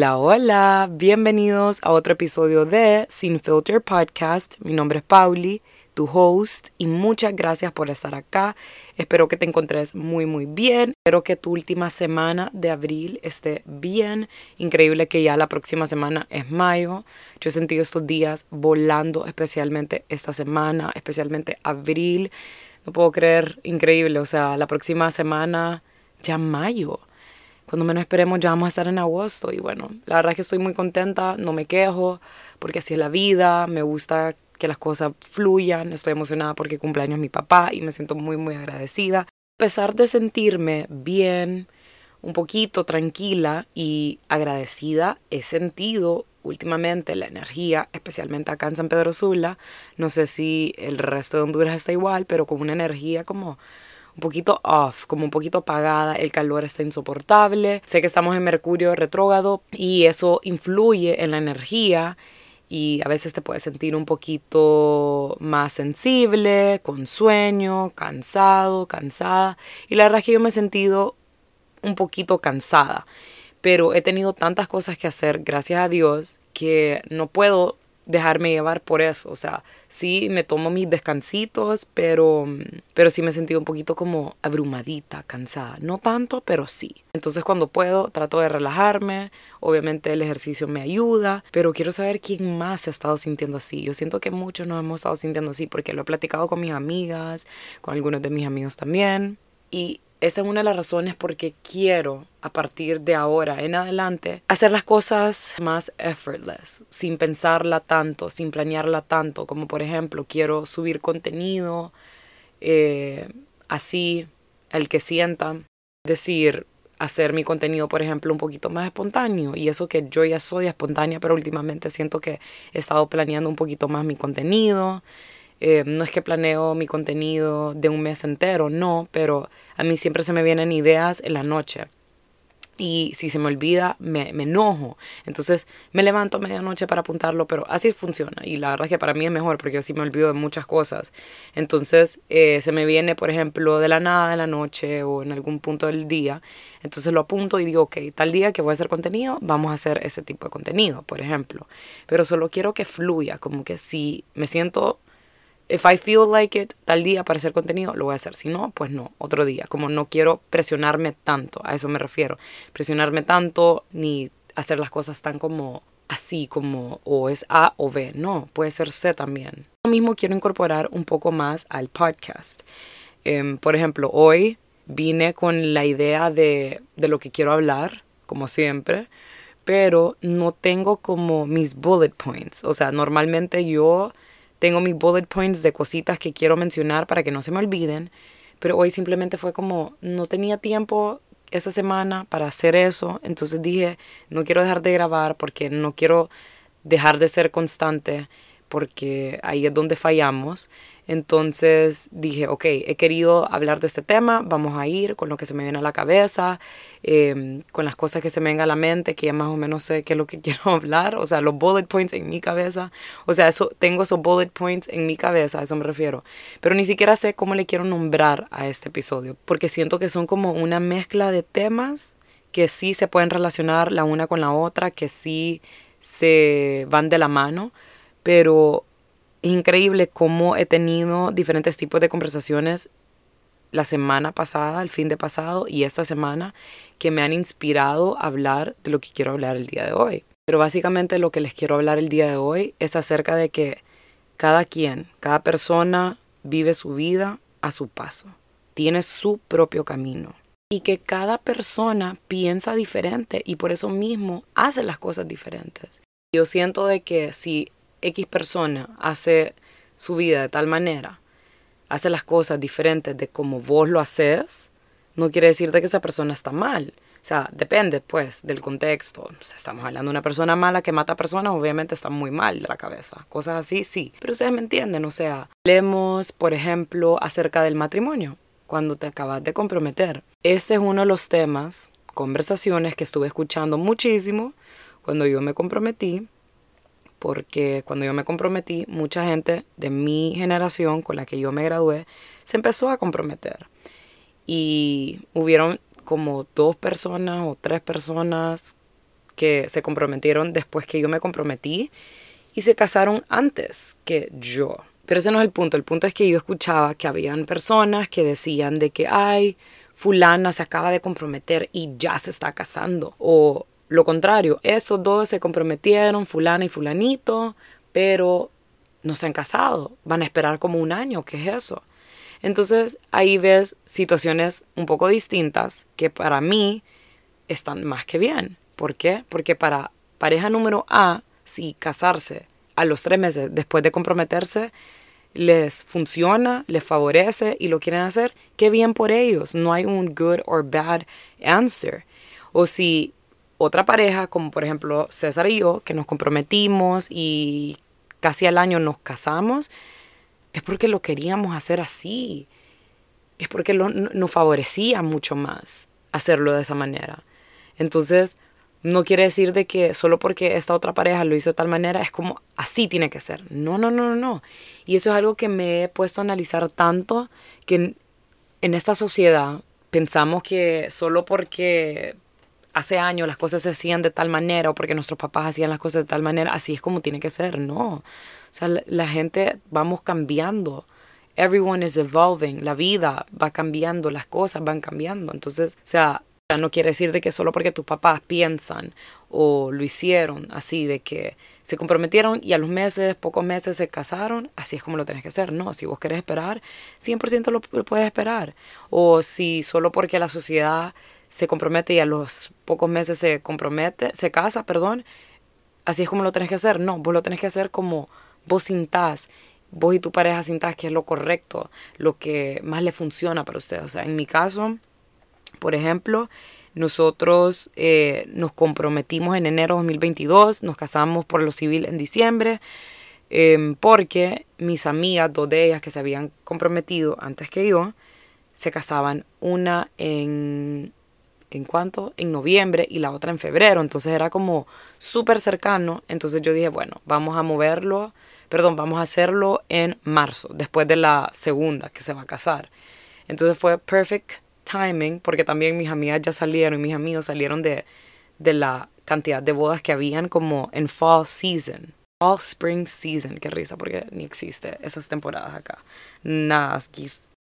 Hola, hola, bienvenidos a otro episodio de Sin Filter Podcast. Mi nombre es Pauli, tu host, y muchas gracias por estar acá. Espero que te encontres muy, muy bien. Espero que tu última semana de abril esté bien. Increíble que ya la próxima semana es mayo. Yo he sentido estos días volando, especialmente esta semana, especialmente abril. No puedo creer, increíble. O sea, la próxima semana ya mayo cuando menos esperemos ya vamos a estar en agosto. Y bueno, la verdad es que estoy muy contenta, no me quejo, porque así es la vida, me gusta que las cosas fluyan, estoy emocionada porque cumpleaños mi papá y me siento muy, muy agradecida. A pesar de sentirme bien, un poquito tranquila y agradecida, he sentido últimamente la energía, especialmente acá en San Pedro Sula, no sé si el resto de Honduras está igual, pero con una energía como poquito off, como un poquito apagada, el calor está insoportable, sé que estamos en Mercurio retrógrado y eso influye en la energía y a veces te puedes sentir un poquito más sensible, con sueño, cansado, cansada. Y la verdad es que yo me he sentido un poquito cansada, pero he tenido tantas cosas que hacer, gracias a Dios, que no puedo dejarme llevar por eso. O sea, sí me tomo mis descansitos, pero, pero sí me he sentido un poquito como abrumadita, cansada. No tanto, pero sí. Entonces cuando puedo trato de relajarme. Obviamente el ejercicio me ayuda, pero quiero saber quién más se ha estado sintiendo así. Yo siento que muchos nos hemos estado sintiendo así porque lo he platicado con mis amigas, con algunos de mis amigos también. Y esa es una de las razones porque quiero a partir de ahora en adelante hacer las cosas más effortless, sin pensarla tanto, sin planearla tanto, como por ejemplo quiero subir contenido eh, así, el que sienta, decir, hacer mi contenido, por ejemplo, un poquito más espontáneo. Y eso que yo ya soy espontánea, pero últimamente siento que he estado planeando un poquito más mi contenido. Eh, no es que planeo mi contenido de un mes entero, no, pero a mí siempre se me vienen ideas en la noche. Y si se me olvida, me, enojo. Entonces me levanto a medianoche para apuntarlo, pero así funciona. Y la verdad es que para mí es mejor porque yo sí me olvido de muchas cosas. Entonces eh, se me viene, por ejemplo, de la nada de la noche o en algún punto del día. Entonces lo apunto y digo, ok, tal día que voy a hacer contenido, vamos a hacer ese tipo de contenido, por ejemplo. Pero solo quiero que fluya, como que si me siento if I feel like it, tal día para hacer contenido, lo voy a hacer. Si no, pues no, otro día. Como no quiero presionarme tanto, a eso me refiero. Presionarme tanto ni hacer las cosas tan como así, como o es A o B. No, puede ser C también. Lo mismo quiero incorporar un poco más al podcast. Em, por ejemplo, hoy vine con la idea de, de lo que quiero hablar, como siempre, pero no tengo como mis bullet points. O sea, normalmente yo tengo mis bullet points de cositas que quiero mencionar para que no se me olviden, pero hoy simplemente fue como no tenía tiempo esa semana para hacer eso, entonces dije, no quiero dejar de grabar porque no quiero dejar de ser constante porque ahí es donde fallamos. Entonces dije, ok, he querido hablar de este tema, vamos a ir con lo que se me viene a la cabeza, em, con las cosas que se me vengan a la mente, que ya más o menos sé qué es lo que quiero hablar, o sea, los bullet points en mi cabeza, o sea, eso, tengo esos bullet points en mi cabeza, a eso me refiero, pero ni siquiera sé cómo le quiero nombrar a este episodio, porque siento que son como una mezcla de temas que sí se pueden relacionar la una con la otra, que sí se van de la mano, pero es increíble cómo he tenido diferentes tipos de conversaciones la semana pasada, el fin de pasado y esta semana que me han inspirado a hablar de lo que quiero hablar el día de hoy. Pero básicamente lo que les quiero hablar el día de hoy es acerca de que cada quien, cada persona vive su vida a su paso, tiene su propio camino y que cada persona piensa diferente y por eso mismo hace las cosas diferentes. Yo siento de que si X persona hace su vida de tal manera, hace las cosas diferentes de como vos lo haces, no quiere decir de que esa persona está mal. O sea, depende pues del contexto. O sea, estamos hablando de una persona mala que mata personas, obviamente está muy mal de la cabeza. Cosas así, sí. Pero ustedes me entienden, o sea, hablemos, por ejemplo, acerca del matrimonio, cuando te acabas de comprometer. Ese es uno de los temas, conversaciones que estuve escuchando muchísimo cuando yo me comprometí porque cuando yo me comprometí, mucha gente de mi generación con la que yo me gradué se empezó a comprometer. Y hubieron como dos personas o tres personas que se comprometieron después que yo me comprometí y se casaron antes que yo. Pero ese no es el punto. El punto es que yo escuchaba que habían personas que decían de que, ay, fulana se acaba de comprometer y ya se está casando. O lo contrario, esos dos se comprometieron, fulana y fulanito, pero no se han casado. Van a esperar como un año. ¿Qué es eso? Entonces ahí ves situaciones un poco distintas que para mí están más que bien. ¿Por qué? Porque para pareja número A, si casarse a los tres meses después de comprometerse les funciona, les favorece y lo quieren hacer, qué bien por ellos. No hay un good or bad answer. O si otra pareja, como por ejemplo César y yo, que nos comprometimos y casi al año nos casamos, es porque lo queríamos hacer así. Es porque nos favorecía mucho más hacerlo de esa manera. Entonces, no quiere decir de que solo porque esta otra pareja lo hizo de tal manera es como así tiene que ser. No, no, no, no, no. Y eso es algo que me he puesto a analizar tanto que en, en esta sociedad pensamos que solo porque hace años las cosas se hacían de tal manera o porque nuestros papás hacían las cosas de tal manera, así es como tiene que ser. No. O sea, la, gente vamos cambiando. Everyone is evolving. La vida va cambiando, las cosas van cambiando. Entonces, o sea, no quiere decir de que solo porque tus papás piensan o lo hicieron así, de que se comprometieron y a los meses, pocos meses se casaron, así es como lo tenés que hacer. No, si vos querés esperar, 100% lo, puedes esperar. O si solo porque la sociedad se compromete y a los pocos meses se compromete, se casa, perdón, así es como lo tenés que hacer. No, vos lo tenés que hacer como vos sintás, vos y tu pareja sintás que es lo correcto, lo que más le funciona para ustedes. O sea, en mi caso por ejemplo, nosotros eh, nos comprometimos en enero de 2022, nos casamos por lo civil en diciembre, em, porque mis amigas, dos de ellas que se habían comprometido antes que yo, se casaban una en, ¿en cuánto? En noviembre y la otra en febrero, entonces era como súper cercano, entonces yo dije, bueno, vamos a moverlo, perdón, vamos a hacerlo en marzo, después de la segunda que se va a casar. Entonces fue perfect timing, porque también mis amigas ya salieron y mis amigos salieron de, de la cantidad de bodas que habían como en fall season. Fall spring season, qué risa, porque ni existe esas temporadas acá. Nada,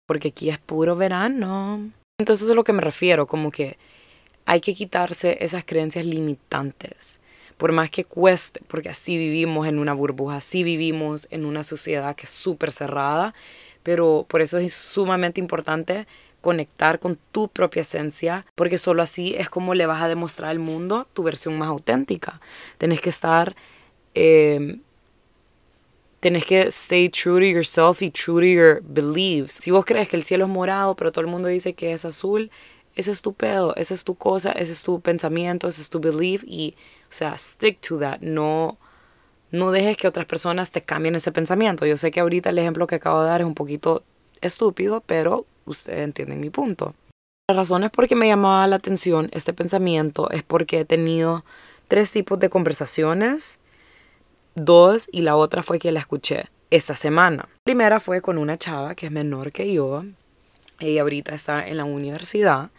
porque aquí es puro verano. Entonces es lo que me refiero, como que hay que quitarse esas creencias limitantes. Por más que cueste, porque así vivimos en una burbuja, así vivimos en una sociedad que es súper cerrada, pero por eso es sumamente importante conectar con tu propia esencia, porque solo así es como le vas a demostrar al mundo tu versión más auténtica. Tenés que estar, eh, tenés que stay true to yourself y true to your beliefs. Si vos crees que el cielo es morado, pero todo el mundo dice que es azul, ese es tu pedo, esa es tu cosa, ese es tu pensamiento, ese es tu belief y, o sea, stick to that, no... No dejes que otras personas te cambien ese pensamiento. Yo sé que ahorita el ejemplo que acabo de dar es un poquito estúpido, pero ustedes entienden mi punto. La razón es porque me llamaba la atención este pensamiento, es porque he tenido tres tipos de conversaciones, dos y la otra fue que la escuché esta semana. La primera fue con una chava que es menor que yo, ella ahorita está en la universidad,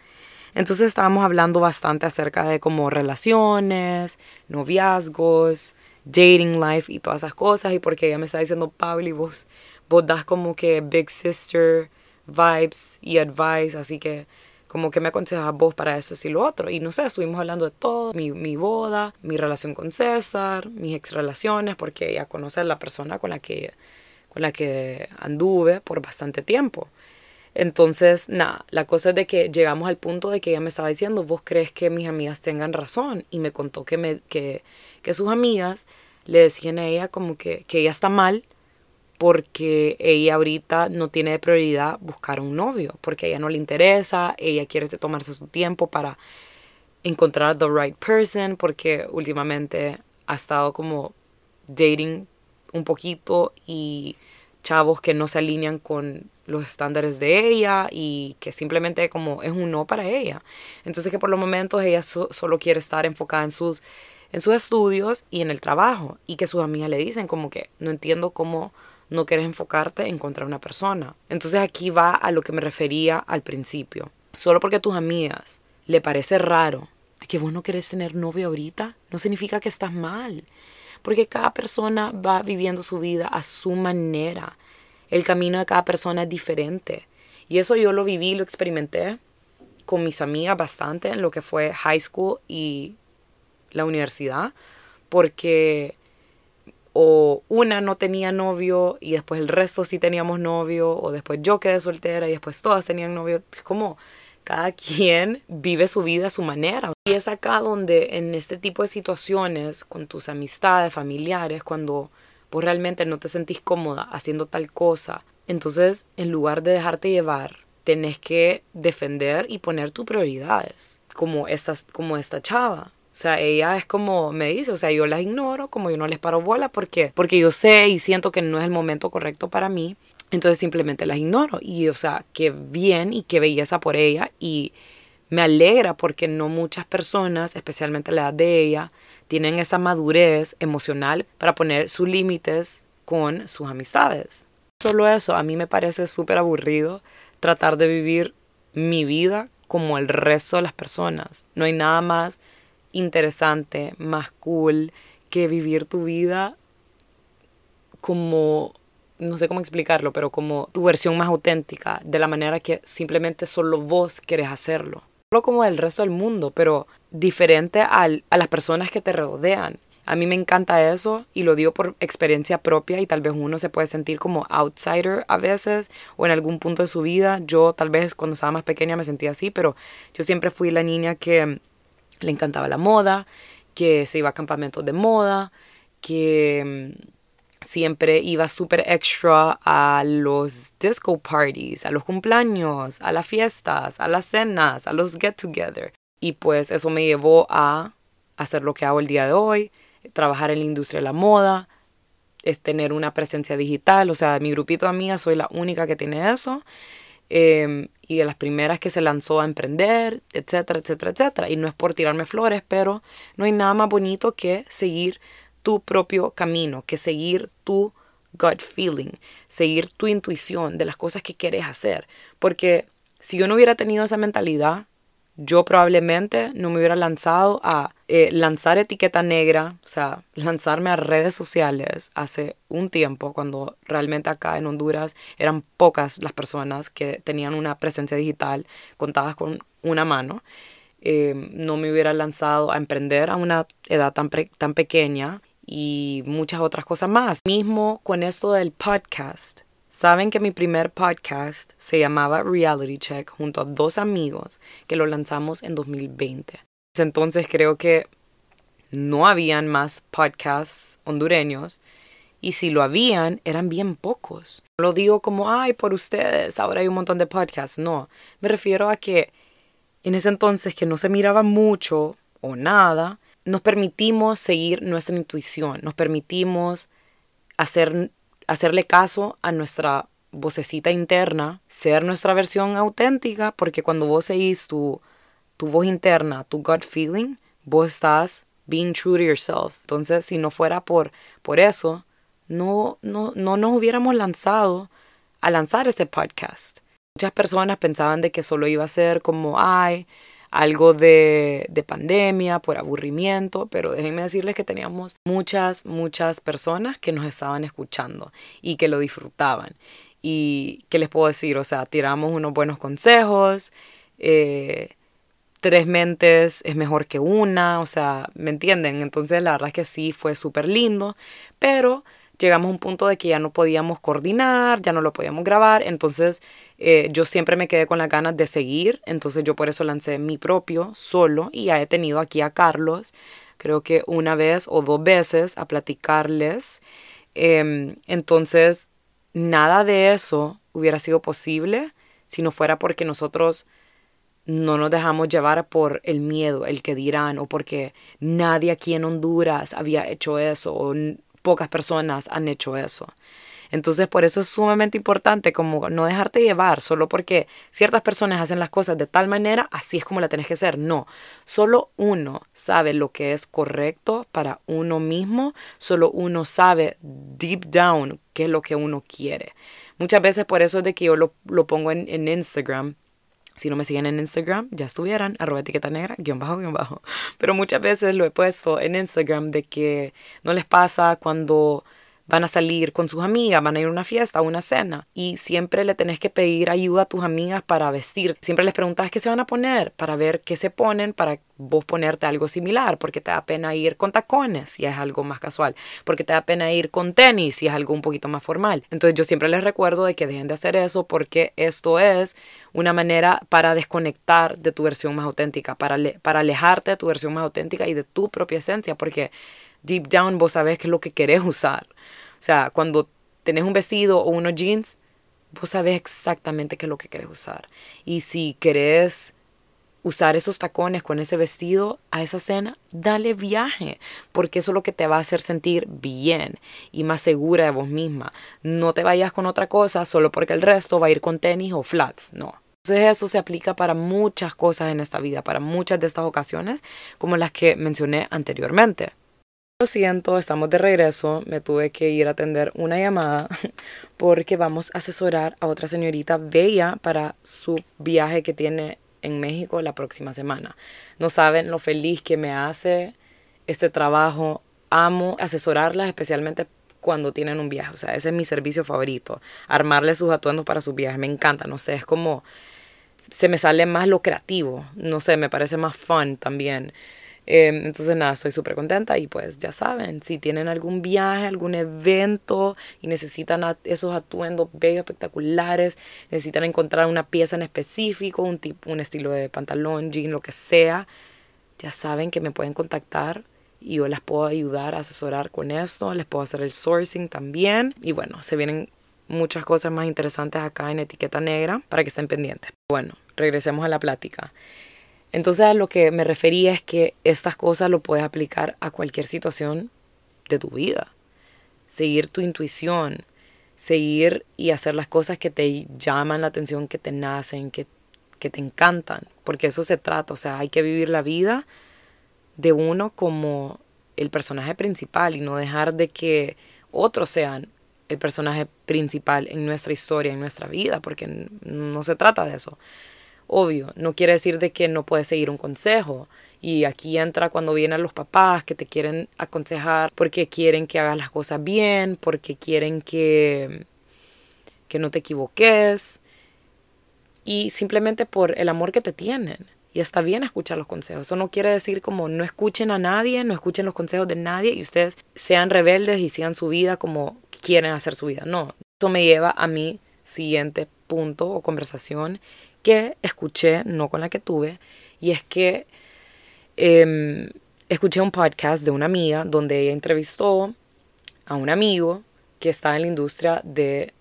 entonces estábamos hablando bastante acerca de como relaciones, noviazgos, dating life y todas esas cosas y porque ella me está diciendo, Pablo, y vos, vos das como que big sister vibes y advice, así que como que me aconsejas vos para eso y lo otro. Y no sé, estuvimos hablando de todo, mi, mi boda, mi relación con César, mis ex relaciones, porque ella conoce a la persona con la que, con la que anduve por bastante tiempo. Entonces, nada, la cosa es de que llegamos al punto de que ella me estaba diciendo, vos crees que mis amigas tengan razón. Y me contó que, me, que, que sus amigas le decían a ella como que, que ella está mal porque ella ahorita no tiene de prioridad buscar un novio, porque a ella no le interesa, ella quiere tomarse su tiempo para encontrar the right person, porque últimamente ha estado como dating un poquito y chavos que no se alinean con los estándares de ella y que simplemente como es un no para ella. Entonces que por los momentos ella solo quiere estar enfocada en sus, en sus estudios y en el trabajo y que sus amigas le dicen como que no entiendo cómo no quieres enfocarte en encontrar una persona. Entonces aquí va a lo que me refería al principio. Solo porque a tus amigas le parece raro que vos no querés tener novio ahorita, no significa que estás mal. Porque cada persona va viviendo su vida a su manera. El camino de cada persona es diferente. Y eso yo lo viví, lo experimenté con mis amigas bastante en lo que fue high school y la universidad. Porque o una no tenía novio y después el resto sí teníamos novio, o después yo quedé soltera y después todas tenían novio. Es como cada quien vive su vida a su manera. Y es acá donde en este tipo de situaciones, con tus amistades, familiares, cuando vos realmente no te sentís cómoda haciendo tal cosa, entonces en lugar de dejarte llevar, tenés que defender y poner tus prioridades, como esta, como esta chava. O sea, ella es como me dice, o sea, yo las ignoro, como yo no les paro bola, ¿por qué? Porque yo sé y siento que no es el momento correcto para mí, entonces simplemente las ignoro. Y, o sea, qué bien y qué belleza por ella y me alegra porque no muchas personas, especialmente la edad de ella, tienen esa madurez emocional para poner sus límites con sus amistades. Solo eso, a mí me parece súper aburrido tratar de vivir mi vida como el resto de las personas. No hay nada más interesante, más cool que vivir tu vida como, no sé cómo explicarlo, pero como tu versión más auténtica, de la manera que simplemente solo vos querés hacerlo. Solo como el resto del mundo, pero diferente al, a las personas que te rodean. A mí me encanta eso y lo digo por experiencia propia y tal vez uno se puede sentir como outsider a veces o en algún punto de su vida. Yo tal vez cuando estaba más pequeña me sentía así, pero yo siempre fui la niña que le encantaba la moda, que se iba a campamentos de moda, que mm, siempre iba súper extra a los disco parties, a los cumpleaños, a las fiestas, a las cenas, a los get together. Y pues eso me llevó a hacer lo que hago el día de hoy, trabajar en la industria de la moda, es tener una presencia digital, o sea, mi grupito de amigas soy la única que tiene eso. Em, y de las primeras que se lanzó a emprender, etcétera, etcétera, etcétera. Y no es por tirarme flores, pero no hay nada más bonito que seguir tu propio camino, que seguir tu gut feeling, seguir tu intuición de las cosas que quieres hacer. Porque si yo no hubiera tenido esa mentalidad, yo probablemente no me hubiera lanzado a eh, lanzar etiqueta negra, o sea, lanzarme a redes sociales hace un tiempo, cuando realmente acá en Honduras eran pocas las personas que tenían una presencia digital contadas con una mano. Eh, no me hubiera lanzado a emprender a una edad tan, tan pequeña y muchas otras cosas más. Mismo con esto del podcast. Saben que mi primer podcast se llamaba Reality Check junto a dos amigos que lo lanzamos en 2020. Entonces creo que no habían más podcasts hondureños y si lo habían eran bien pocos. No lo digo como, ay, por ustedes, ahora hay un montón de podcasts. No, me refiero a que en ese entonces que no se miraba mucho o nada, nos permitimos seguir nuestra intuición, nos permitimos hacer hacerle caso a nuestra vocecita interna, ser nuestra versión auténtica, porque cuando vos seguís tu, tu voz interna, tu gut feeling, vos estás being true to yourself. Entonces, si no fuera por, por eso, no, no, no nos hubiéramos lanzado a lanzar ese podcast. Muchas personas pensaban de que solo iba a ser como, ay, algo de, de, pandemia, por aburrimiento, pero déjenme decirles que teníamos muchas, muchas personas que nos estaban escuchando y que lo disfrutaban. Y qué les puedo decir, o sea, tiramos unos buenos consejos, eh, tres mentes es mejor que una, o sea, ¿me entienden? Entonces la verdad es que sí fue súper lindo, pero llegamos a un punto de que ya no podíamos coordinar, ya no lo podíamos grabar, entonces eh, yo siempre me quedé con las ganas de seguir, entonces yo por eso lancé mi propio solo y ya he tenido aquí a Carlos, creo que una vez o dos veces a platicarles, em, entonces nada de eso hubiera sido posible si no fuera porque nosotros no nos dejamos llevar por el miedo, el que dirán, o porque nadie aquí en Honduras había hecho eso, pocas personas han hecho eso. Entonces por eso es sumamente importante como no dejarte llevar solo porque ciertas personas hacen las cosas de tal manera, así es como la tenés que hacer. No, solo uno sabe lo que es correcto para uno mismo, solo uno sabe deep down qué es lo que uno quiere. Muchas veces por eso es de que yo lo, pongo en Instagram Si no me siguen en Instagram, ya estuvieran, arroba etiqueta negra, guion bajo, guion bajo. Pero muchas veces lo he puesto en Instagram de que no les pasa cuando van a salir con sus amigas, van a ir a una fiesta, a una cena y siempre le tenés que pedir ayuda a tus amigas para vestir. Siempre les preguntas qué se van a poner para ver qué se ponen para vos ponerte algo similar, porque te da pena ir con tacones si es algo más casual, porque te da pena ir con tenis si es algo un poquito más formal. Entonces yo siempre les recuerdo de que dejen de hacer eso porque esto es una manera para desconectar de tu versión más auténtica, para, para alejarte de tu versión más auténtica y de tu propia esencia, porque deep down vos sabés qué es lo que querés usar. O sea, cuando tenés un vestido o unos jeans, vos sabés exactamente qué es lo que querés usar. Y si querés usar esos tacones con ese vestido a esa cena, dale viaje, porque eso es lo que te va a hacer sentir bien y más segura de vos misma. No te vayas con otra cosa solo porque el resto va a ir con tenis o flats, no. Entonces eso se aplica para muchas cosas en esta vida, para muchas de estas ocasiones, como las que mencioné anteriormente. Lo siento, estamos de regreso. Me tuve que ir a atender una llamada porque vamos a asesorar a otra señorita bella para su viaje que tiene en México la próxima semana. No saben lo feliz que me hace este trabajo. Amo asesorarlas especialmente cuando tienen un viaje. O sea, ese es mi servicio favorito. Armarle sus atuendos para su viaje. Me encanta. No sé, es como... Se me sale más lo creativo. No sé, me parece más fun también. Em, entonces nada, estoy súper contenta y pues ya saben, si tienen algún viaje, algún evento y necesitan esos atuendos bellos, espectaculares, necesitan encontrar una pieza en específico, un, tipo, un estilo de pantalón, jean, lo que sea, ya saben que me pueden contactar y yo les puedo ayudar a asesorar con esto, les puedo hacer el sourcing también y bueno, se vienen muchas cosas más interesantes acá en etiqueta negra para que estén pendientes. Bueno, regresemos a la plática. Entonces a lo que me refería es que estas cosas lo puedes aplicar a cualquier situación de tu vida. Seguir tu intuición, seguir y hacer las cosas que te llaman la atención, que te nacen, que, que te encantan, porque eso se trata, o sea, hay que vivir la vida de uno como el personaje principal y no dejar de que otros sean el personaje principal en nuestra historia, en nuestra vida, porque no se trata de eso. Obvio, no quiere decir de que no puedes seguir un consejo. Y aquí entra cuando vienen los papás que te quieren aconsejar porque quieren que hagas las cosas bien, porque quieren que, que no te equivoques. Y simplemente por el amor que te tienen. Y está bien escuchar los consejos. Eso no quiere decir como no escuchen a nadie, no escuchen los consejos de nadie y ustedes sean rebeldes y sigan su vida como quieren hacer su vida. No, eso me lleva a mi siguiente punto o conversación que escuché, no con la que tuve, y es que em, escuché un podcast de una amiga donde ella entrevistó a un amigo que está en la industria de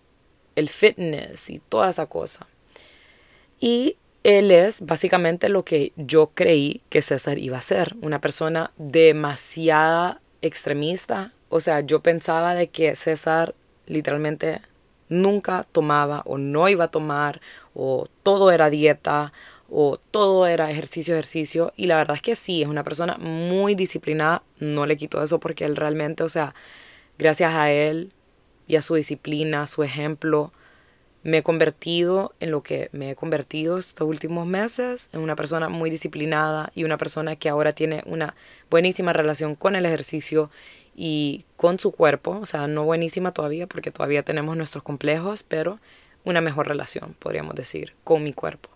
el fitness y toda esa cosa. Y él es básicamente lo que yo creí que César iba a ser, una persona demasiada extremista. O sea, yo pensaba de que César literalmente nunca tomaba o no iba a tomar o todo era dieta o todo era ejercicio, ejercicio. Y la verdad es que sí, es una persona muy disciplinada. No le quito eso porque él realmente, o sea, gracias a él y a su disciplina, su ejemplo, me he convertido en lo que me he convertido estos últimos meses, en una persona muy disciplinada y una persona que ahora tiene una buenísima relación con el ejercicio y con su cuerpo, o sea, no buenísima todavía porque todavía tenemos nuestros complejos, pero una mejor relación, podríamos decir, con mi cuerpo.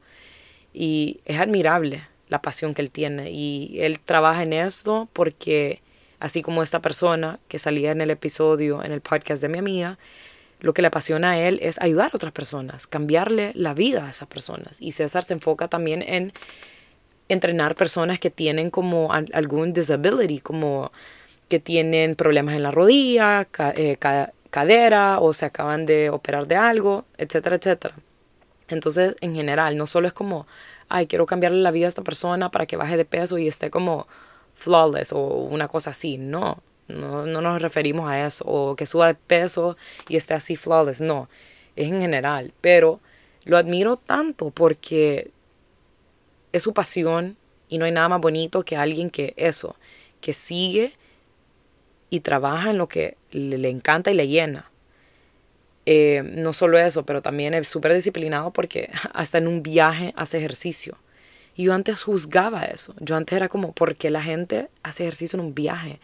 Y es admirable la pasión que él tiene y él trabaja en esto porque así como esta persona que salía en el episodio, en el podcast de mi amiga, lo que le apasiona a él es ayudar a otras personas, cambiarle la vida a esas personas. Y César se enfoca también en entrenar personas que tienen como algún disability, como que tienen problemas en la rodilla, eh, cadera o se acaban de operar de algo, etcétera, etcétera. Entonces, en general, no solo es como, ay, quiero cambiarle la vida a esta persona para que baje de peso y esté como flawless o una cosa así, no. No, no nos referimos a eso, o que suba de peso y esté así flawless, no, es en general, pero lo admiro tanto porque es su pasión y no hay nada más bonito que alguien que eso, que sigue y trabaja en lo que le, encanta y le llena. Eh, no solo eso, pero también es súper disciplinado porque hasta en un viaje hace ejercicio. Y yo antes juzgaba eso. Yo antes era como, ¿por qué la gente hace ejercicio en un viaje?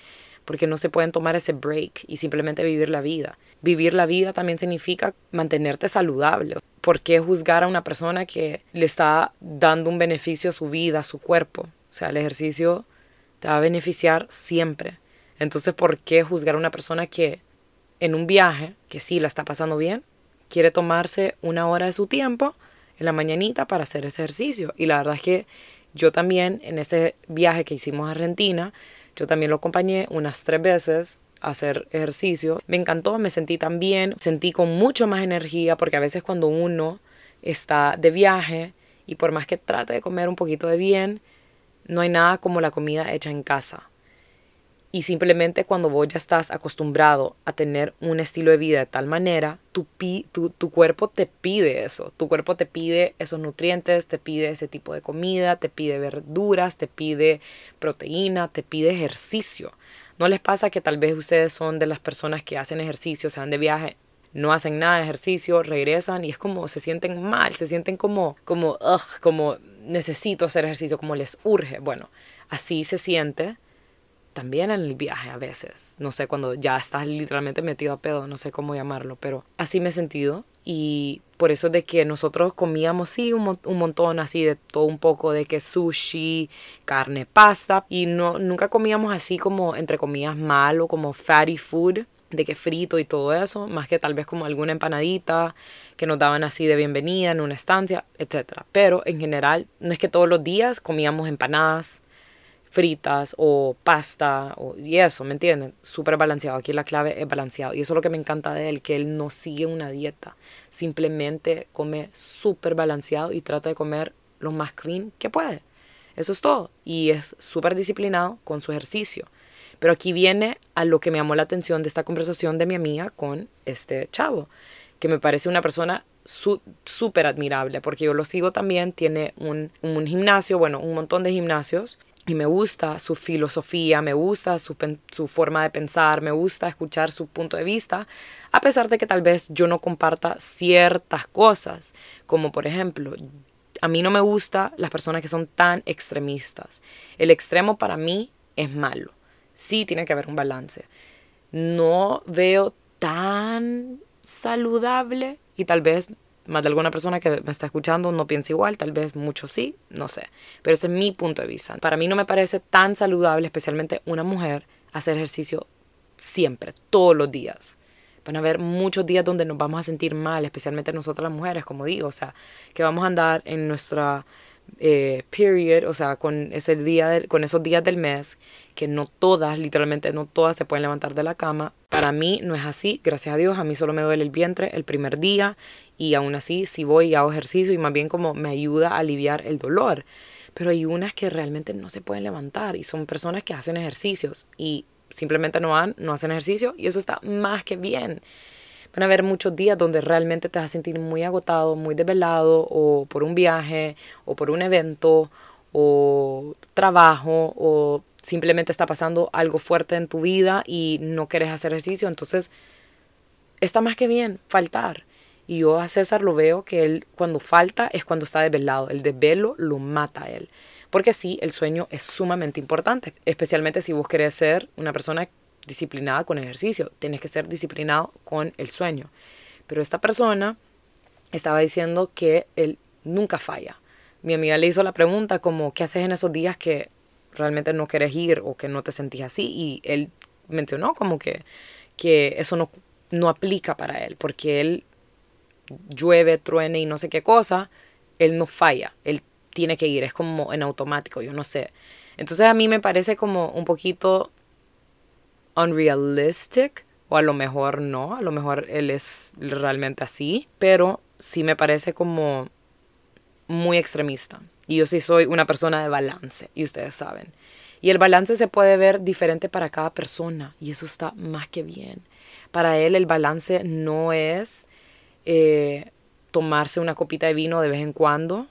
Porque no se pueden tomar ese break y simplemente vivir la vida. Vivir la vida también significa mantenerte saludable. ¿Por qué juzgar a una persona que le está dando un beneficio a su vida, a su cuerpo? O sea, el ejercicio te va a beneficiar siempre. Entonces, ¿por qué juzgar a una persona que en un viaje, que sí la está pasando bien, quiere tomarse una hora de su tiempo en la mañanita para hacer ese ejercicio. Y la verdad es que yo también en este viaje que hicimos a Argentina, yo también lo acompañé unas tres veces a hacer ejercicio. Me encantó, me sentí tan bien, sentí con mucho más energía porque a veces cuando uno está de viaje y por más que trate de comer un poquito de bien, no hay nada como la comida hecha en casa. Y simplemente cuando vos ya estás acostumbrado a tener un estilo de vida de tal manera, tu, tu, tu, cuerpo te pide eso. Tu cuerpo te pide esos nutrientes, te pide ese tipo de comida, te pide verduras, te pide proteína, te pide ejercicio. ¿No les pasa que tal vez ustedes son de las personas que hacen ejercicio, se van de viaje, no hacen nada de ejercicio, regresan y es como se sienten mal, se sienten como, como, como necesito hacer ejercicio, como les urge. Bueno, así se siente también en el viaje a veces. No sé, cuando ya estás literalmente metido a pedo, no sé cómo llamarlo, pero así me he sentido. Y por eso de que nosotros comíamos, sí, un, un montón así de todo un poco, de que sushi, carne, pasta. Y no, nunca comíamos así como, entre comillas, malo, como fatty food, de que frito y todo eso, más que tal vez como alguna empanadita que nos daban así de bienvenida en una estancia, etc. Pero en general, no es que todos los días comíamos empanadas fritas o pasta o, y eso, ¿me entienden? Súper balanceado. Aquí la clave es balanceado. Y eso es lo que me encanta de él, que él no sigue una dieta. Simplemente come súper balanceado y trata de comer lo más clean que puede. Eso es todo. Y es súper disciplinado con su ejercicio. Pero aquí viene a lo que me llamó la atención de esta conversación de mi amiga con este chavo, que me parece una persona súper admirable, porque yo lo sigo también, tiene un, un, gimnasio, bueno, un montón de gimnasios, y me gusta su filosofía, me gusta su, su, forma de pensar, me gusta escuchar su punto de vista, a pesar de que tal vez yo no comparta ciertas cosas, como por ejemplo, a mí no me gusta las personas que son tan extremistas. El extremo para mí es malo. Sí tiene que haber un balance. No veo tan saludable y tal vez más de alguna persona que me está escuchando no piensa igual, tal vez muchos sí, no sé. Pero ese es mi punto de vista. Para mí no me parece tan saludable, especialmente una mujer, hacer ejercicio siempre, todos los días. Van a haber muchos días donde nos vamos a sentir mal, especialmente nosotras las mujeres, como digo, o sea, que vamos a andar en nuestra eh, period, o sea, con, ese día con esos días del mes, que no todas, literalmente no todas se pueden levantar de la cama. Para mí no es así, gracias a Dios, a mí solo me duele el vientre el primer día y aún así si voy y hago ejercicio y más bien como me ayuda a aliviar el dolor. Pero hay unas que realmente no se pueden levantar y son personas que hacen ejercicios y simplemente no van, no hacen ejercicio y eso está más que bien. Van a haber muchos días donde realmente te vas a sentir muy agotado, muy desvelado o por un viaje o por un evento o trabajo o simplemente está pasando algo fuerte en tu vida y no quieres hacer ejercicio. Entonces, está más que bien faltar. Y yo a César lo veo que él cuando falta es cuando está desvelado. El desvelo lo mata a él. Porque sí, el sueño es sumamente importante, especialmente si vos querés ser una persona disciplinada con ejercicio. Tienes que ser disciplinado con el sueño. Pero esta persona estaba diciendo que él nunca falla. Mi amiga le hizo la pregunta como, ¿qué haces en esos días que realmente no quieres ir o que no te sentís así? Y él mencionó como que, que eso no, no aplica para él, porque él llueve, truene y no sé qué cosa, él no falla, él tiene que ir, es como en automático, yo no sé. Entonces a mí me parece como un poquito unrealistic, o a lo mejor no, a lo mejor él es realmente así, pero sí me parece como muy extremista. Y yo sí soy una persona de balance, y ustedes saben. Y el balance se puede ver diferente para cada persona, y eso está más que bien. Para él el balance no es eh, tomarse una copita de vino de vez en cuando.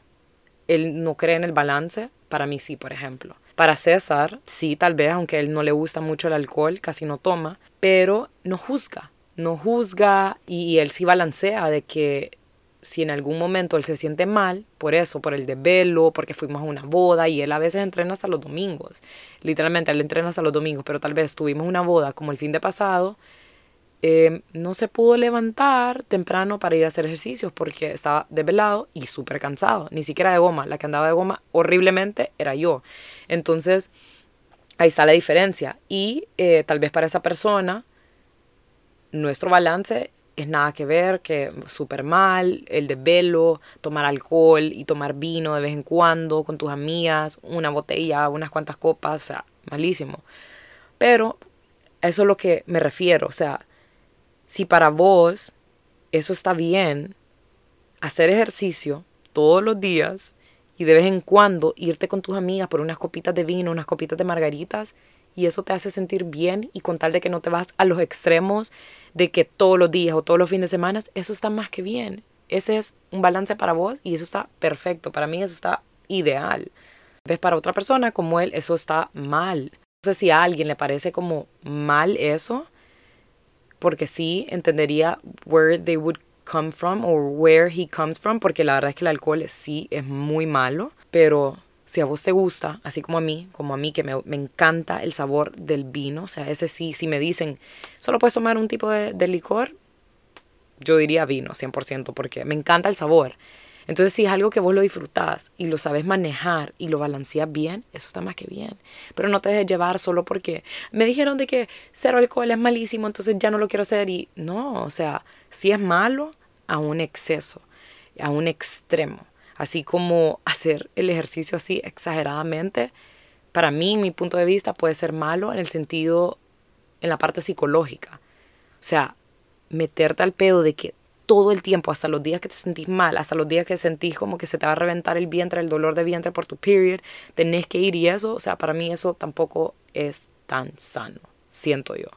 Él no cree en el balance, para mí sí, por ejemplo. Para César, sí, tal vez, aunque él no le gusta mucho el alcohol, casi no toma, pero no juzga. no juzga y él sí balancea de que si en algún momento él se siente mal, por eso, por el desvelo, porque fuimos a una boda y él a veces entrena hasta los domingos. Literalmente, él entrena hasta los domingos, pero tal vez tuvimos una boda como el fin de pasado, eh, no se pudo levantar temprano para ir a hacer ejercicios porque estaba desvelado y súper cansado, ni siquiera de goma. La que andaba de goma horriblemente era yo. Entonces, ahí está la diferencia. Y eh, tal vez para esa persona, nuestro balance es nada que ver, que súper mal, el de velo, tomar alcohol y tomar vino de vez en cuando con tus amigas, una botella, unas cuantas copas, o sea, malísimo. Pero eso es lo que me refiero, o sea, si para vos eso está bien, hacer ejercicio todos los días y de vez en cuando irte con tus amigas por unas copitas de vino, unas copitas de margaritas, y eso te hace sentir bien y con tal de que no te vas a los extremos de que todos los días o todos los fines de semana, eso está más que bien. Ese es un balance para vos y eso está perfecto. Para mí eso está ideal. Ves para otra persona como él, eso está mal. No sé si a alguien le parece como mal eso, porque sí entendería where they would come from or where he comes from, porque la verdad es que el alcohol sí es muy malo, pero si a vos te gusta, así como a mí, como a mí que me, encanta el sabor del vino, o sea, ese sí, si me dicen, solo puedes tomar un tipo de, de licor, yo diría vino 100%, porque me encanta el sabor. Entonces, si es algo que vos lo disfrutás y lo sabes manejar y lo balanceas bien, eso está más que bien. Pero no te dejes llevar solo porque me dijeron de que cero alcohol es malísimo, entonces ya no lo quiero hacer. Y no, o sea, si es malo, a un exceso, a un extremo así como hacer el ejercicio así exageradamente, para mí, mi punto de vista, puede ser malo en el sentido, en la parte psicológica. O sea, meterte al pedo de que todo el tiempo, hasta los días que te sentís mal, hasta los días que sentís como que se te va a reventar el vientre, el dolor de vientre por tu period, tenés que ir y eso, o sea, para mí eso tampoco es tan sano, siento yo.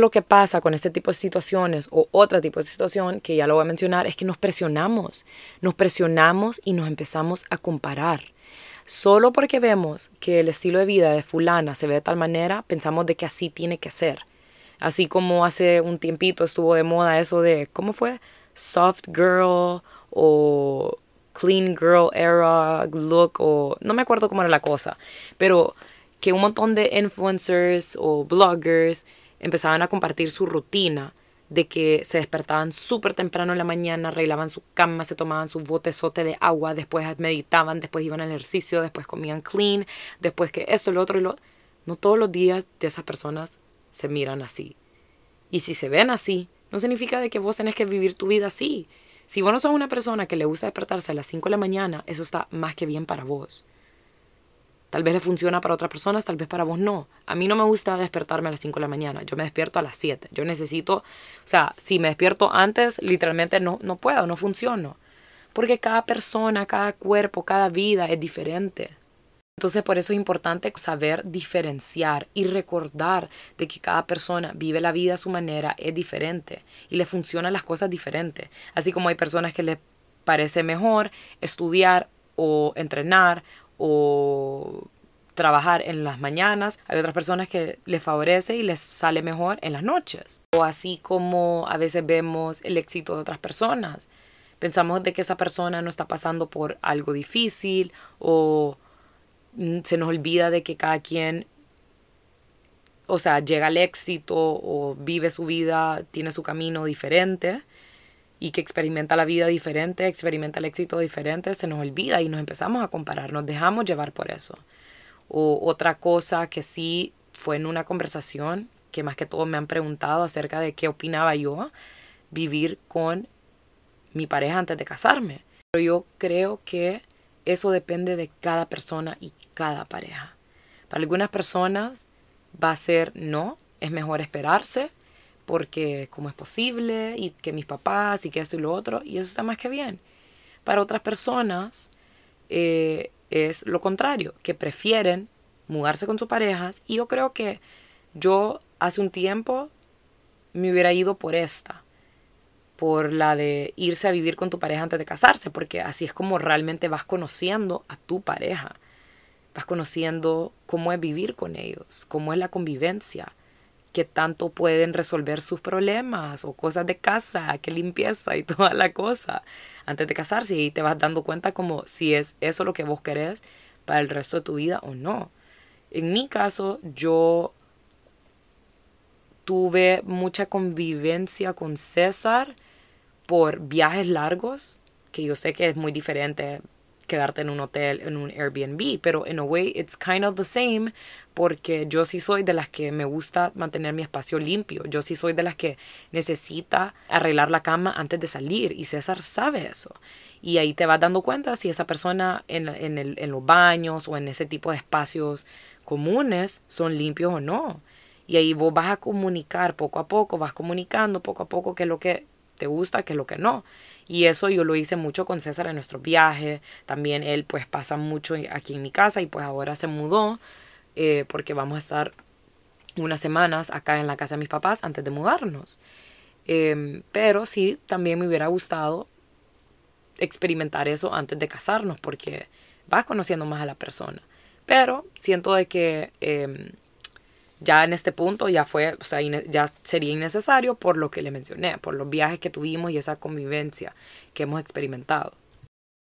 Lo que pasa con este tipo de situaciones o otro tipo de situación, que ya lo voy a mencionar, es que nos presionamos, nos presionamos y nos empezamos a comparar. Solo porque vemos que el estilo de vida de fulana se ve de tal manera, pensamos de que así tiene que ser. Así como hace un tiempito estuvo de moda eso de, ¿cómo fue? Soft girl o clean girl era look o no me acuerdo cómo era la cosa, pero que un montón de influencers o bloggers empezaban a compartir su rutina de que se despertaban súper temprano en la mañana, arreglaban su cama, se tomaban su botezote de agua, después meditaban, después iban al ejercicio, después comían clean, después que esto, lo otro y lo... No todos los días de esas personas se miran así. Y si se ven así, no significa de que vos tenés que vivir tu vida así. Si vos no sos una persona que le gusta despertarse a las 5 de la mañana, eso está más que bien para vos. Tal vez le funciona para otras personas, tal vez para vos no. A mí no me gusta despertarme a las 5 de la mañana. Yo me despierto a las 7. Yo necesito, o sea, si me despierto antes, literalmente no, no puedo, no funciono. Porque cada persona, cada cuerpo, cada vida es diferente. Entonces por eso es importante saber diferenciar y recordar de que cada persona vive la vida a su manera, es diferente y le funcionan las cosas diferentes. Así como hay personas que les parece mejor estudiar o entrenar o trabajar en las mañanas. Hay otras personas que les favorece y les sale mejor en las noches. O así como a veces vemos el éxito de otras personas. Pensamos de que esa persona no está pasando por algo difícil o se nos olvida de que cada quien, o sea, llega al éxito o vive su vida, tiene su camino diferente y que experimenta la vida diferente, experimenta el éxito diferente, se nos olvida y nos empezamos a comparar, nos dejamos llevar por eso. O otra cosa que sí fue en una conversación que más que todo me han preguntado acerca de qué opinaba yo vivir con mi pareja antes de casarme. Pero yo creo que eso depende de cada persona y cada pareja. Para algunas personas va a ser no, es mejor esperarse porque cómo es posible y que mis papás y que esto y lo otro, y eso está más que bien. Para otras personas eh, es lo contrario, que prefieren mudarse con sus parejas y yo creo que yo hace un tiempo me hubiera ido por esta, por la de irse a vivir con tu pareja antes de casarse, porque así es como realmente vas conociendo a tu pareja, vas conociendo cómo es vivir con ellos, cómo es la convivencia, qué tanto pueden resolver sus problemas o cosas de casa, qué limpieza y toda la cosa antes de casarse y te vas dando cuenta como si es eso lo que vos querés para el resto de tu vida o no. En mi caso, yo tuve mucha convivencia con César por viajes largos, que yo sé que es muy diferente quedarte en un hotel, en un Airbnb, pero en a way it's kind of the same porque yo sí soy de las que me gusta mantener mi espacio limpio, yo sí soy de las que necesita arreglar la cama antes de salir y César sabe eso. Y ahí te vas dando cuenta si esa persona en, en, el, en los baños o en ese tipo de espacios comunes son limpios o no. Y ahí vos vas a comunicar poco a poco, vas comunicando poco a poco qué es lo que te gusta, qué es lo que no. Y eso yo lo hice mucho con César en nuestros viajes. También él pues pasa mucho aquí en mi casa y pues ahora se mudó eh, porque vamos a estar unas semanas acá en la casa de mis papás antes de mudarnos. Em, pero sí, también me hubiera gustado experimentar eso antes de casarnos porque vas conociendo más a la persona. Pero siento de que em, ya en este punto ya fue, o sea, ya sería innecesario por lo que le mencioné, por los viajes que tuvimos y esa convivencia que hemos experimentado.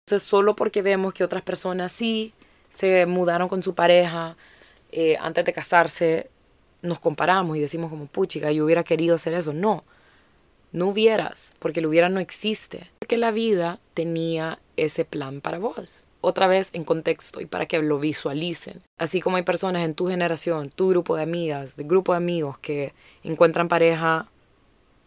Entonces, solo porque vemos que otras personas sí se mudaron con su pareja eh, antes de casarse, nos comparamos y decimos como, puchica, yo hubiera querido hacer eso. No, no hubieras, porque el hubiera no existe. Porque la vida tenía ese plan para vos otra vez en contexto y para que lo visualicen. Así como hay personas en tu generación, tu grupo de amigas, de grupo de amigos que encuentran pareja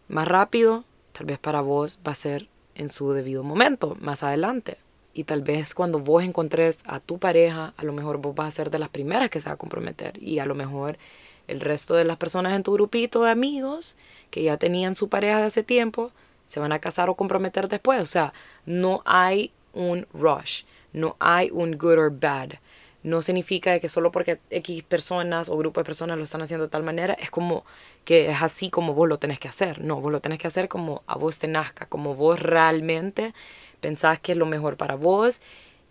más rápido, tal vez para vos va a ser en su debido momento, más adelante. Y tal vez cuando vos encontres a tu pareja, a lo mejor vos vas a ser de las primeras que se va a comprometer. Y a lo mejor el resto de las personas en tu grupito de amigos que ya tenían su pareja de hace tiempo, se van a casar o comprometer después. O sea, no hay un rush. No hay un good or bad. No significa que solo porque X personas o grupo de personas lo están haciendo de tal manera, es como que es así como vos lo tenés que hacer. No, vos lo tenés que hacer como a vos te nazca, como vos realmente pensás que es lo mejor para vos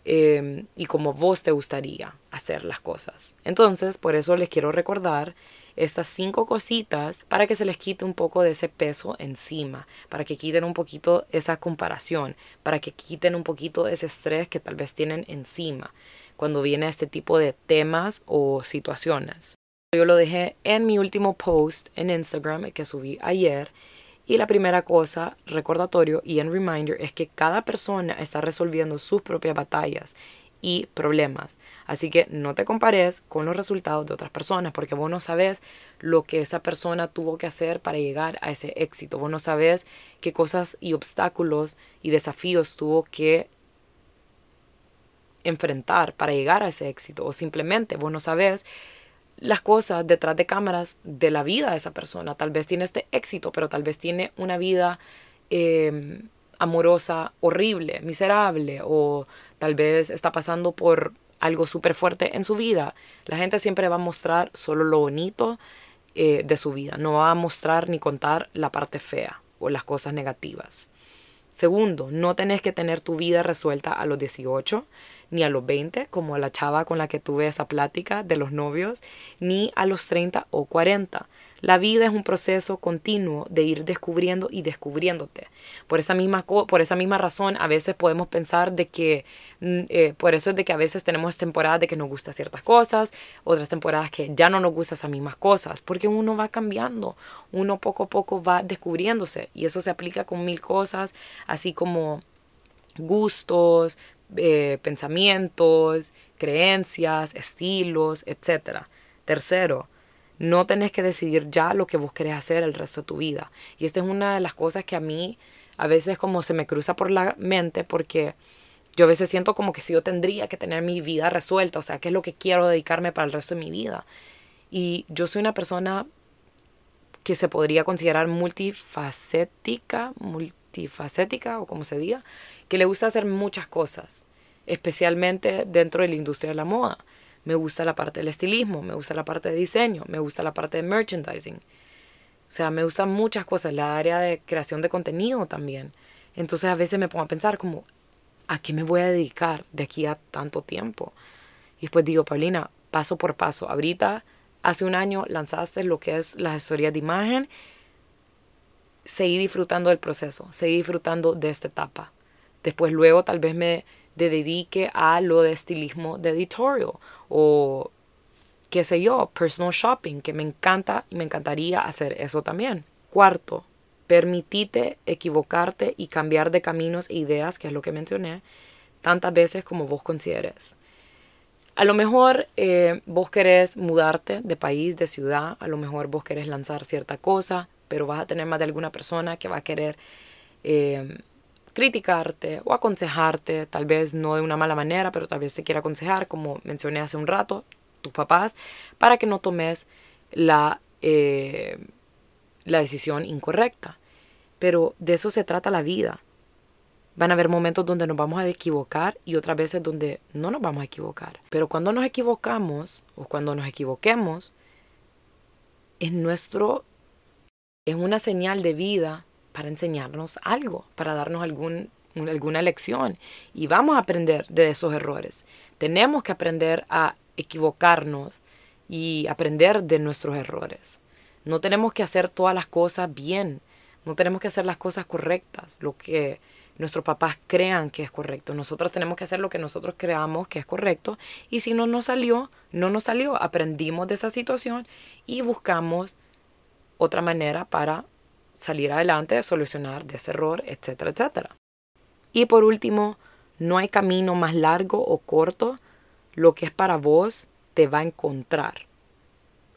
em, y como vos te gustaría hacer las cosas. Entonces, por eso les quiero recordar estas cinco cositas para que se les quite un poco de ese peso encima, para que quiten un poquito esa comparación, para que quiten un poquito ese estrés que tal vez tienen encima cuando viene a este tipo de temas o situaciones. Yo lo dejé en mi último post en Instagram que subí ayer y la primera cosa, recordatorio y en reminder, es que cada persona está resolviendo sus propias batallas y problemas. Así que no te compares con los resultados de otras personas porque vos no sabes lo que esa persona tuvo que hacer para llegar a ese éxito. Vos no sabes qué cosas y obstáculos y desafíos tuvo que enfrentar para llegar a ese éxito. O simplemente vos no sabes las cosas detrás de cámaras de la vida de esa persona. Tal vez tiene este éxito, pero tal vez tiene una vida eh, amorosa horrible, miserable o tal vez está pasando por algo súper fuerte en su vida, la gente siempre va a mostrar solo lo bonito eh, de su vida, no va a mostrar ni contar la parte fea o las cosas negativas. Segundo, no tenés que tener tu vida resuelta a los 18, ni a los 20, como la chava con la que tuve esa plática de los novios, ni a los 30 o 40. La vida es un proceso continuo de ir descubriendo y descubriéndote. Por esa misma, por esa misma razón, a veces podemos pensar de que, mm, eh, por eso es de que a veces tenemos temporadas de que nos gustan ciertas cosas, otras temporadas que ya no nos gustan esas mismas cosas, porque uno va cambiando, uno poco a poco va descubriéndose y eso se aplica con mil cosas, así como gustos, eh, pensamientos, creencias, estilos, etc. Tercero, no tenés que decidir ya lo que vos querés hacer el resto de tu vida. Y esta es una de las cosas que a mí a veces como se me cruza por la mente porque yo a veces siento como que si yo tendría que tener mi vida resuelta, o sea, qué es lo que quiero dedicarme para el resto de mi vida. Y yo soy una persona que se podría considerar multifacética, multifacética o como se diga, que le gusta hacer muchas cosas, especialmente dentro de la industria de la moda. Me gusta la parte del estilismo, me gusta la parte de diseño, me gusta la parte de merchandising. O sea, me gustan muchas cosas, la área de creación de contenido también. Entonces a veces me pongo a pensar como, ¿a qué me voy a dedicar de aquí a tanto tiempo? Y después digo, Paulina, paso por paso. Ahorita hace un año lanzaste lo que es la asesoría de imagen, seguí disfrutando del proceso, seguí disfrutando de esta etapa. Después luego tal vez me dedique a lo de estilismo de editorial o qué sé yo, personal shopping, que me encanta y me encantaría hacer eso también. Cuarto, permitite equivocarte y cambiar de caminos e ideas, que es lo que mencioné, tantas veces como vos consideres. A lo mejor eh, vos querés mudarte de país, de ciudad, a lo mejor vos querés lanzar cierta cosa, pero vas a tener más de alguna persona que va a querer eh, criticarte o aconsejarte, tal vez no de una mala manera, pero tal vez te quiera aconsejar, como mencioné hace un rato, tus papás, para que no tomes la, eh, la decisión incorrecta. Pero de eso se trata la vida. Van a haber momentos donde nos vamos a equivocar y otras veces donde no nos vamos a equivocar. Pero cuando nos equivocamos o cuando nos equivoquemos, es nuestro es una señal de vida para enseñarnos algo, para darnos algún, alguna lección. Y vamos a aprender de esos errores. Tenemos que aprender a equivocarnos y aprender de nuestros errores. No tenemos que hacer todas las cosas bien. No tenemos que hacer las cosas correctas, lo que nuestros papás crean que es correcto. Nosotros tenemos que hacer lo que nosotros creamos que es correcto. Y si no nos salió, no nos salió. Aprendimos de esa situación y buscamos otra manera para salir adelante, solucionar de ese error, etcétera, etcétera. Y por último, no hay camino más largo o corto. Lo que es para vos te va a encontrar.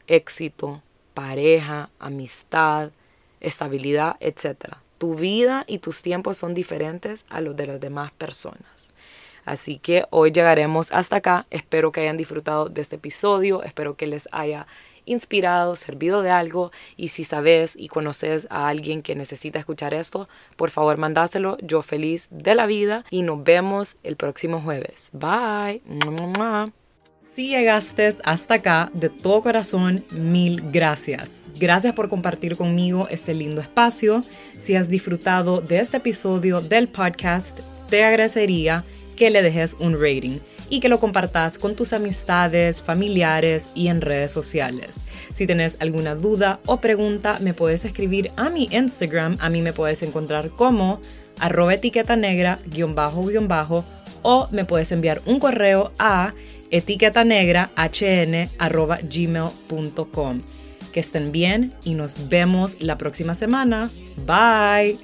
Éxito, pareja, amistad, estabilidad, etcétera. Tu vida y tus tiempos son diferentes a los de las demás personas. Así que hoy llegaremos hasta acá. Espero que hayan disfrutado de este episodio. Espero que les haya inspirado, servido de algo y si sabes y conoces a alguien que necesita escuchar esto, por favor mandáselo. Yo feliz de la vida y nos vemos el próximo jueves. Bye. Si llegaste hasta acá, de todo corazón, mil gracias. Gracias por compartir conmigo este lindo espacio. Si has disfrutado de este episodio del podcast, te agradecería que le dejes un rating y que lo compartas con tus amistades, familiares y en redes sociales. Si tienes alguna duda o pregunta, me puedes escribir a mi Instagram. A mí me puedes encontrar como arroba etiqueta negra o me puedes enviar un correo a etiqueta negra hn arroba gmail.com. Que estén bien y nos vemos la próxima semana. Bye.